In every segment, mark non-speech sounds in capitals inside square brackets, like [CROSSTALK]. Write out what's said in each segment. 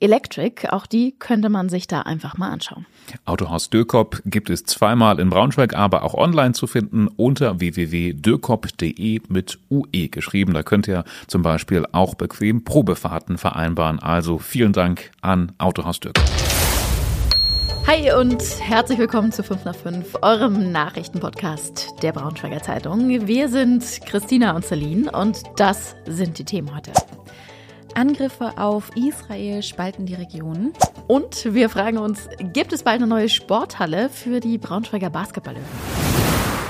Electric. Auch die könnte man sich da einfach mal anschauen. Autohaus Dürkop gibt es zweimal in Braunschweig, aber auch online zu finden unter www.dürkop.de mit UE geschrieben. Da könnt ihr zum Beispiel auch bequem Probefahrten vereinbaren. Also vielen Dank an Autohaus Dürkop. Hi und herzlich willkommen zu 5 nach 5, eurem Nachrichtenpodcast der Braunschweiger Zeitung. Wir sind Christina und Celine und das sind die Themen heute. Angriffe auf Israel spalten die Region. Und wir fragen uns, gibt es bald eine neue Sporthalle für die Braunschweiger Basketballöwen?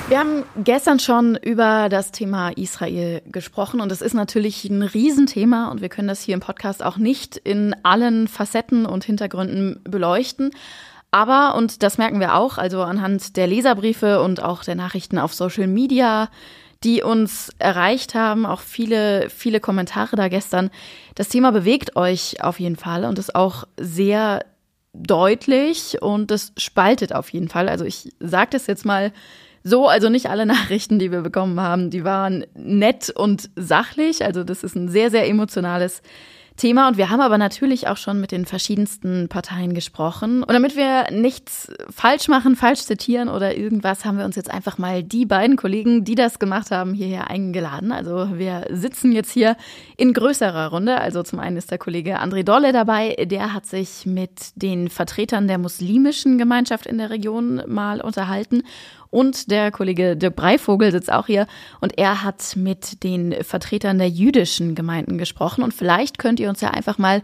Wir haben gestern schon über das Thema Israel gesprochen und es ist natürlich ein Riesenthema und wir können das hier im Podcast auch nicht in allen Facetten und Hintergründen beleuchten. Aber, und das merken wir auch, also anhand der Leserbriefe und auch der Nachrichten auf Social Media, die uns erreicht haben, auch viele, viele Kommentare da gestern. Das Thema bewegt euch auf jeden Fall und ist auch sehr deutlich und das spaltet auf jeden Fall. Also ich sage das jetzt mal so, also nicht alle [LAUGHS] Nachrichten, die wir bekommen haben, die waren nett und sachlich. Also das ist ein sehr, sehr emotionales Thema. Und wir haben aber natürlich auch schon mit den verschiedensten Parteien gesprochen. Und damit wir nichts falsch machen, falsch zitieren oder irgendwas, haben wir uns jetzt einfach mal die beiden Kollegen, die das gemacht haben, hierher eingeladen. Also wir sitzen jetzt hier in größerer Runde. Also zum einen ist der Kollege André Dolle dabei. Der hat sich mit den Vertretern der muslimischen Gemeinschaft in der Region mal unterhalten und der Kollege Dirk Breivogel sitzt auch hier und er hat mit den Vertretern der jüdischen Gemeinden gesprochen. Und vielleicht könnt ihr uns ja einfach mal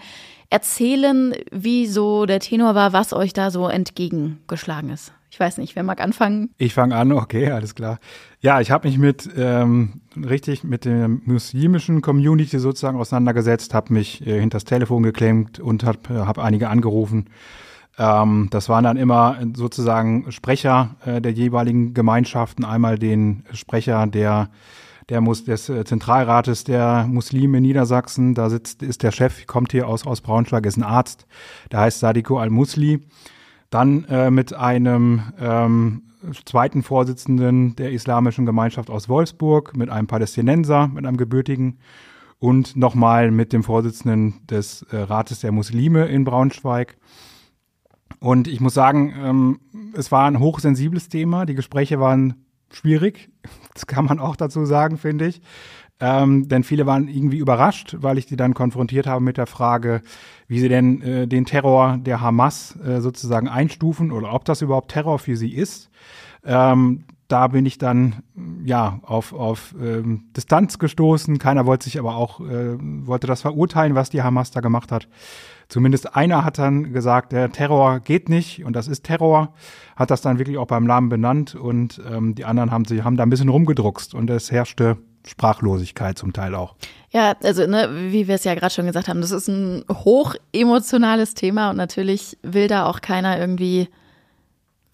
erzählen, wie so der Tenor war, was euch da so entgegengeschlagen ist. Ich weiß nicht, wer mag anfangen? Ich fange an, okay, alles klar. Ja, ich habe mich mit ähm, richtig mit der muslimischen Community sozusagen auseinandergesetzt, habe mich äh, hinter das Telefon geklemmt und habe hab einige angerufen ähm, das waren dann immer sozusagen Sprecher äh, der jeweiligen Gemeinschaften. Einmal den Sprecher der, der muss, des äh, Zentralrates der Muslime in Niedersachsen. Da sitzt, ist der Chef, kommt hier aus, aus Braunschweig, ist ein Arzt. Der heißt Sadiko Al-Musli. Dann äh, mit einem ähm, zweiten Vorsitzenden der Islamischen Gemeinschaft aus Wolfsburg, mit einem Palästinenser, mit einem gebürtigen und nochmal mit dem Vorsitzenden des äh, Rates der Muslime in Braunschweig. Und ich muss sagen, ähm, es war ein hochsensibles Thema. Die Gespräche waren schwierig. [LAUGHS] Das kann man auch dazu sagen, finde ich. Ähm, denn viele waren irgendwie überrascht, weil ich die dann konfrontiert habe mit der Frage, wie sie denn äh, den Terror der Hamas äh, sozusagen einstufen oder ob das überhaupt Terror für sie ist. Ähm, da bin ich dann ja auf, auf ähm, Distanz gestoßen. Keiner wollte sich aber auch äh, wollte das verurteilen, was die Hamas da gemacht hat. Zumindest einer hat dann gesagt, der Terror geht nicht. Und das ist Terror, hat das dann wirklich auch beim Namen benannt. Und ähm, die anderen haben, sie haben da ein bisschen rumgedruckst. Und es herrschte Sprachlosigkeit zum Teil auch. Ja, also ne, wie wir es ja gerade schon gesagt haben, das ist ein hoch emotionales Thema. Und natürlich will da auch keiner irgendwie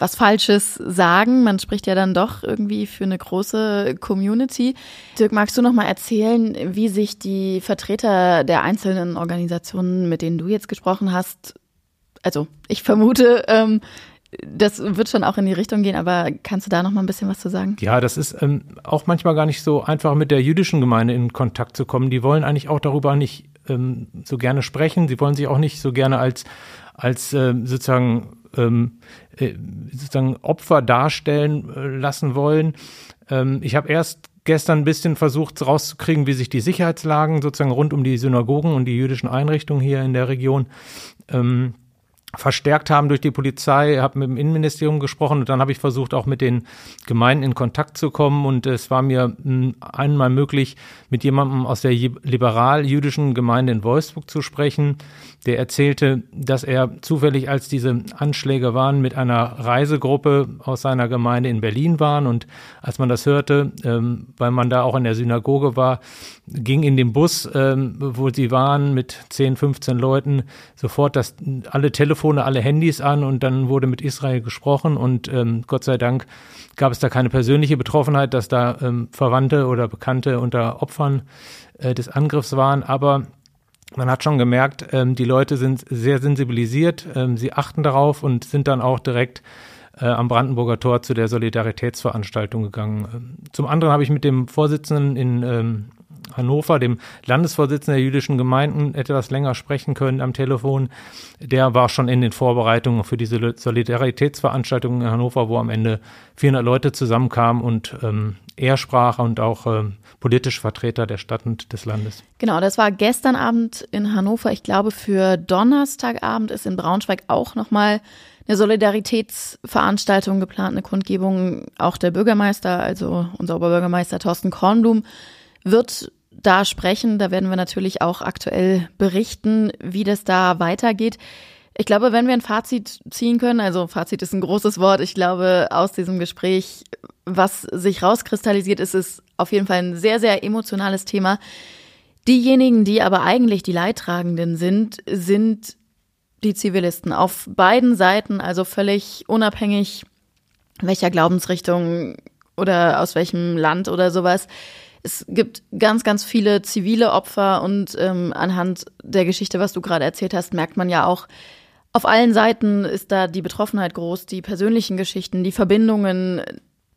was Falsches sagen. Man spricht ja dann doch irgendwie für eine große Community. Dirk, magst du noch mal erzählen, wie sich die Vertreter der einzelnen Organisationen, mit denen du jetzt gesprochen hast, also ich vermute, ähm, das wird schon auch in die Richtung gehen, aber kannst du da noch mal ein bisschen was zu sagen? Ja, das ist ähm, auch manchmal gar nicht so einfach mit der jüdischen Gemeinde in Kontakt zu kommen. Die wollen eigentlich auch darüber nicht ähm, so gerne sprechen. Sie wollen sich auch nicht so gerne als als äh, sozusagen ähm, äh, sozusagen Opfer darstellen äh, lassen wollen. Ähm, ich habe erst gestern ein bisschen versucht rauszukriegen, wie sich die Sicherheitslagen sozusagen rund um die Synagogen und die jüdischen Einrichtungen hier in der Region ähm, verstärkt haben durch die Polizei, habe mit dem Innenministerium gesprochen und dann habe ich versucht, auch mit den Gemeinden in Kontakt zu kommen. Und es war mir hm, einmal möglich, mit jemandem aus der liberal-jüdischen Gemeinde in Wolfsburg zu sprechen, der erzählte, dass er zufällig, als diese Anschläge waren, mit einer Reisegruppe aus seiner Gemeinde in Berlin waren und als man das hörte, ähm, weil man da auch in der Synagoge war, ging in dem Bus, ähm, wo sie waren, mit 10, 15 Leuten, sofort, dass alle Telefone Telefone, alle Handys an und dann wurde mit Israel gesprochen und ähm, Gott sei Dank gab es da keine persönliche Betroffenheit, dass da ähm, Verwandte oder Bekannte unter Opfern äh, des Angriffs waren. Aber man hat schon gemerkt, ähm, die Leute sind sehr sensibilisiert, ähm, sie achten darauf und sind dann auch direkt äh, am Brandenburger Tor zu der Solidaritätsveranstaltung gegangen. Ähm, zum anderen habe ich mit dem Vorsitzenden in ähm, Hannover, dem Landesvorsitzenden der jüdischen Gemeinden, etwas länger sprechen können am Telefon. Der war schon in den Vorbereitungen für diese Solidaritätsveranstaltung in Hannover, wo am Ende 400 Leute zusammenkamen und ähm, er sprach und auch ähm, politische Vertreter der Stadt und des Landes. Genau, das war gestern Abend in Hannover. Ich glaube, für Donnerstagabend ist in Braunschweig auch nochmal eine Solidaritätsveranstaltung geplant, eine Kundgebung. Auch der Bürgermeister, also unser Oberbürgermeister Thorsten Kornblum, wird da sprechen. Da werden wir natürlich auch aktuell berichten, wie das da weitergeht. Ich glaube, wenn wir ein Fazit ziehen können, also Fazit ist ein großes Wort, ich glaube, aus diesem Gespräch, was sich rauskristallisiert, ist es auf jeden Fall ein sehr, sehr emotionales Thema. Diejenigen, die aber eigentlich die Leidtragenden sind, sind die Zivilisten auf beiden Seiten, also völlig unabhängig welcher Glaubensrichtung oder aus welchem Land oder sowas. Es gibt ganz, ganz viele zivile Opfer und ähm, anhand der Geschichte, was du gerade erzählt hast, merkt man ja auch, auf allen Seiten ist da die Betroffenheit groß, die persönlichen Geschichten, die Verbindungen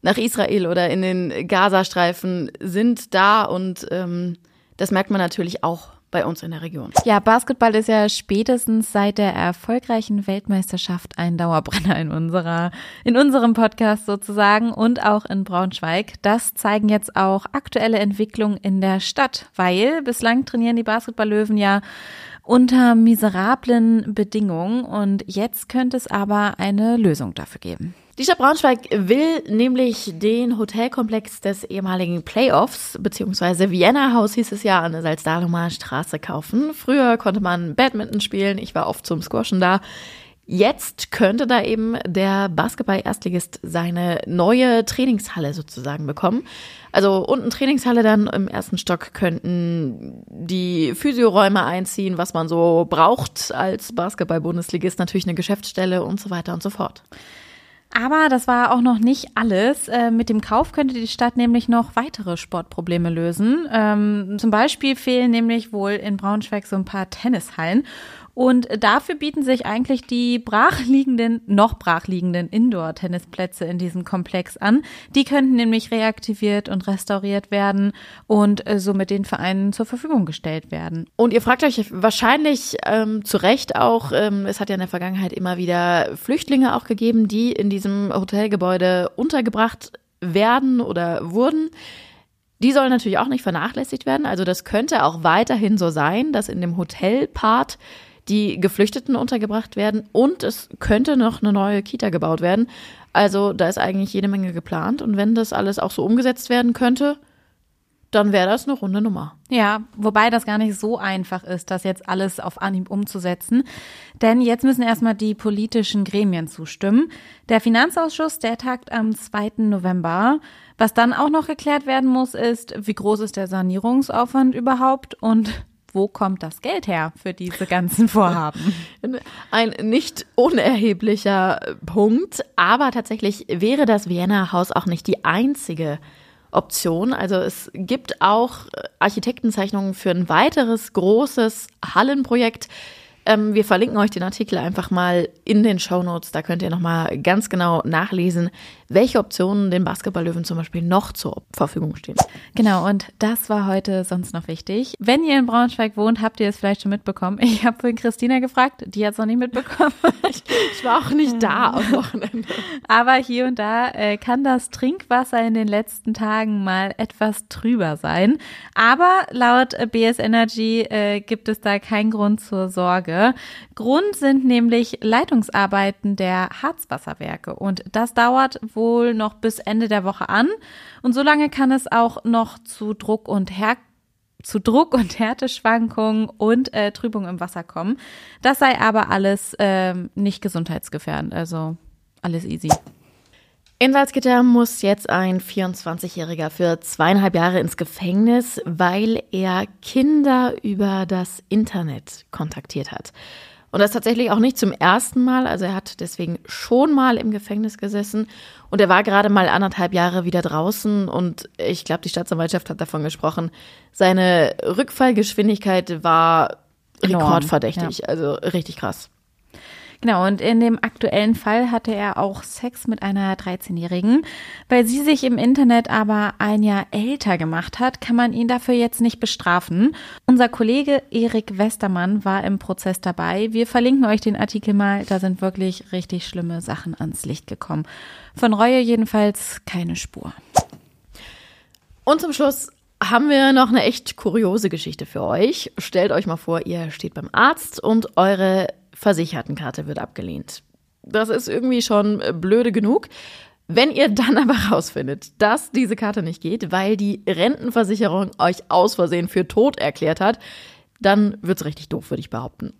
nach Israel oder in den Gazastreifen sind da und ähm, das merkt man natürlich auch bei uns in der Region. Ja, Basketball ist ja spätestens seit der erfolgreichen Weltmeisterschaft ein Dauerbrenner in unserer, in unserem Podcast sozusagen und auch in Braunschweig. Das zeigen jetzt auch aktuelle Entwicklungen in der Stadt, weil bislang trainieren die Basketballlöwen ja unter miserablen Bedingungen und jetzt könnte es aber eine Lösung dafür geben. Die Stadt Braunschweig will nämlich den Hotelkomplex des ehemaligen Playoffs, beziehungsweise Vienna Haus hieß es ja, an der Salzdahlumer Straße kaufen. Früher konnte man Badminton spielen, ich war oft zum Squashen da. Jetzt könnte da eben der Basketball-Erstligist seine neue Trainingshalle sozusagen bekommen. Also unten Trainingshalle, dann im ersten Stock könnten die Physioräume einziehen, was man so braucht als Basketball-Bundesligist, natürlich eine Geschäftsstelle und so weiter und so fort. Aber das war auch noch nicht alles. Äh, mit dem Kauf könnte die Stadt nämlich noch weitere Sportprobleme lösen. Ähm, zum Beispiel fehlen nämlich wohl in Braunschweig so ein paar Tennishallen. Und dafür bieten sich eigentlich die brachliegenden, noch brachliegenden Indoor-Tennisplätze in diesem Komplex an. Die könnten nämlich reaktiviert und restauriert werden und äh, somit den Vereinen zur Verfügung gestellt werden. Und ihr fragt euch wahrscheinlich ähm, zu Recht auch, ähm, es hat ja in der Vergangenheit immer wieder Flüchtlinge auch gegeben, die in diesem Hotelgebäude untergebracht werden oder wurden. Die sollen natürlich auch nicht vernachlässigt werden. Also das könnte auch weiterhin so sein, dass in dem Hotelpart die Geflüchteten untergebracht werden und es könnte noch eine neue Kita gebaut werden. Also da ist eigentlich jede Menge geplant und wenn das alles auch so umgesetzt werden könnte, dann wäre das eine runde Nummer. Ja, wobei das gar nicht so einfach ist, das jetzt alles auf Anhieb umzusetzen. Denn jetzt müssen erstmal die politischen Gremien zustimmen. Der Finanzausschuss, der tagt am 2. November. Was dann auch noch geklärt werden muss, ist, wie groß ist der Sanierungsaufwand überhaupt und wo kommt das Geld her für diese ganzen Vorhaben? [LAUGHS] Ein nicht unerheblicher Punkt, aber tatsächlich wäre das Vienna Haus auch nicht die einzige Option. Also es gibt auch Architektenzeichnungen für ein weiteres großes Hallenprojekt. Ähm, wir verlinken euch den Artikel einfach mal in den Show Notes. Da könnt ihr nochmal ganz genau nachlesen, welche Optionen den Basketballlöwen zum Beispiel noch zur Verfügung stehen. Genau, und das war heute sonst noch wichtig. Wenn ihr in Braunschweig wohnt, habt ihr es vielleicht schon mitbekommen. Ich habe vorhin Christina gefragt, die hat es noch nicht mitbekommen. ich, ich, war auch nicht da am Wochenende. Aber hier und da äh, kann das Trinkwasser in den letzten Tagen mal etwas trüber sein. Aber laut BS Energy äh, gibt es da keinen Grund zur Sorge. Grund sind nämlich Leitungsarbeiten der Harzwasserwerke und das dauert wohl noch bis Ende der Woche an. Und solange kann es auch noch zu Druck und Her zu Druck- und Härteschwankungen und äh, Trübung im Wasser kommen. Das sei aber alles ähm, nicht gesundheitsgefährdend, also alles easy. In Salzgitter muss jetzt ein 24-Jähriger für zweieinhalb Jahre ins Gefängnis, weil er Kinder über das Internet kontaktiert hat. Und das tatsächlich auch nicht zum ersten Mal. Also er hat deswegen schon mal im Gefängnis gesessen. Und er war gerade mal anderthalb Jahre wieder draußen. Und ich glaube, die Staatsanwaltschaft hat davon gesprochen. Seine Rückfallgeschwindigkeit war rekordverdächtig. ja. Also richtig krass. Genau, und in dem aktuellen Fall hatte er auch Sex mit einer 13-Jährigen. Weil sie sich im Internet aber ein Jahr älter gemacht hat, kann man ihn dafür jetzt nicht bestrafen. Unser Kollege Erik Westermann war im Prozess dabei. Wir verlinken euch den Artikel mal. Da sind wirklich richtig schlimme Sachen ans Licht gekommen. Von Reue jedenfalls keine Spur. Und zum Schluss haben wir noch eine echt kuriose Geschichte für euch. Stellt euch mal vor, ihr steht beim Arzt und eure Versichertenkarte wird abgelehnt. Das ist irgendwie schon äh, blöde genug. Wenn ihr dann [LAUGHS] aber rausfindet, dass diese Karte nicht geht, weil die Rentenversicherung euch aus Versehen für tot erklärt hat, dann wird's richtig doof, würde ich behaupten.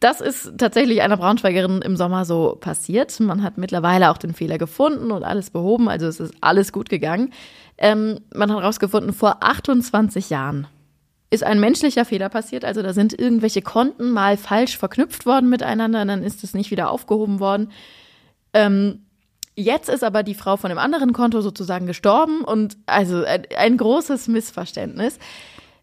Das ist tatsächlich einer Braunschweigerin im Sommer so passiert. Man hat mittlerweile auch den Fehler gefunden und alles behoben, also es ist alles gut gegangen. Ähm, man hat herausgefunden, vor 28 Jahren ist ein menschlicher Fehler passiert. Also da sind irgendwelche Konten mal falsch verknüpft worden miteinander, dann ist es nicht wieder aufgehoben worden. Ähm, jetzt ist aber die Frau von dem anderen Konto sozusagen gestorben und also ein, ein großes Missverständnis.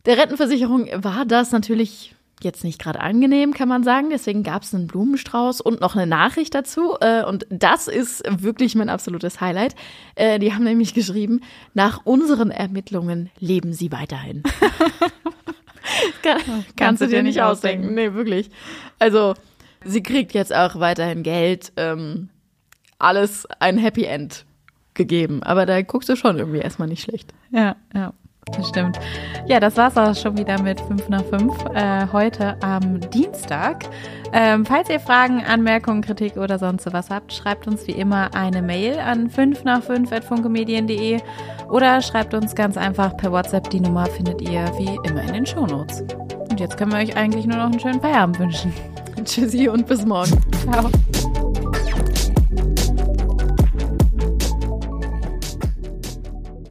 Der Rentenversicherung war das natürlich jetzt nicht gerade angenehm, kann man sagen. Deswegen gab es einen Blumenstrauß und noch eine Nachricht dazu. Äh, Und das ist wirklich mein absolutes Highlight. Äh, Die haben nämlich geschrieben, nach unseren Ermittlungen leben sie weiterhin. [LAUGHS] [LAUGHS] Kann, kannst du dir nicht ausdenken. Nee, wirklich. Also, sie kriegt jetzt auch weiterhin Geld. Ähm, alles ein Happy End gegeben. Aber da guckst du schon irgendwie erstmal nicht schlecht. Ja, ja. Das stimmt. Ja, das war's auch schon wieder mit 5 nach 5 äh, heute am Dienstag. Ähm, falls ihr Fragen, Anmerkungen, Kritik oder sonst was habt, schreibt uns wie immer eine Mail an 5 nach 5 funkemedien.de oder schreibt uns ganz einfach per WhatsApp. Die Nummer findet ihr wie immer in den Shownotes. Und jetzt können wir euch eigentlich nur noch einen schönen Feierabend wünschen. Tschüssi und bis morgen. Ciao.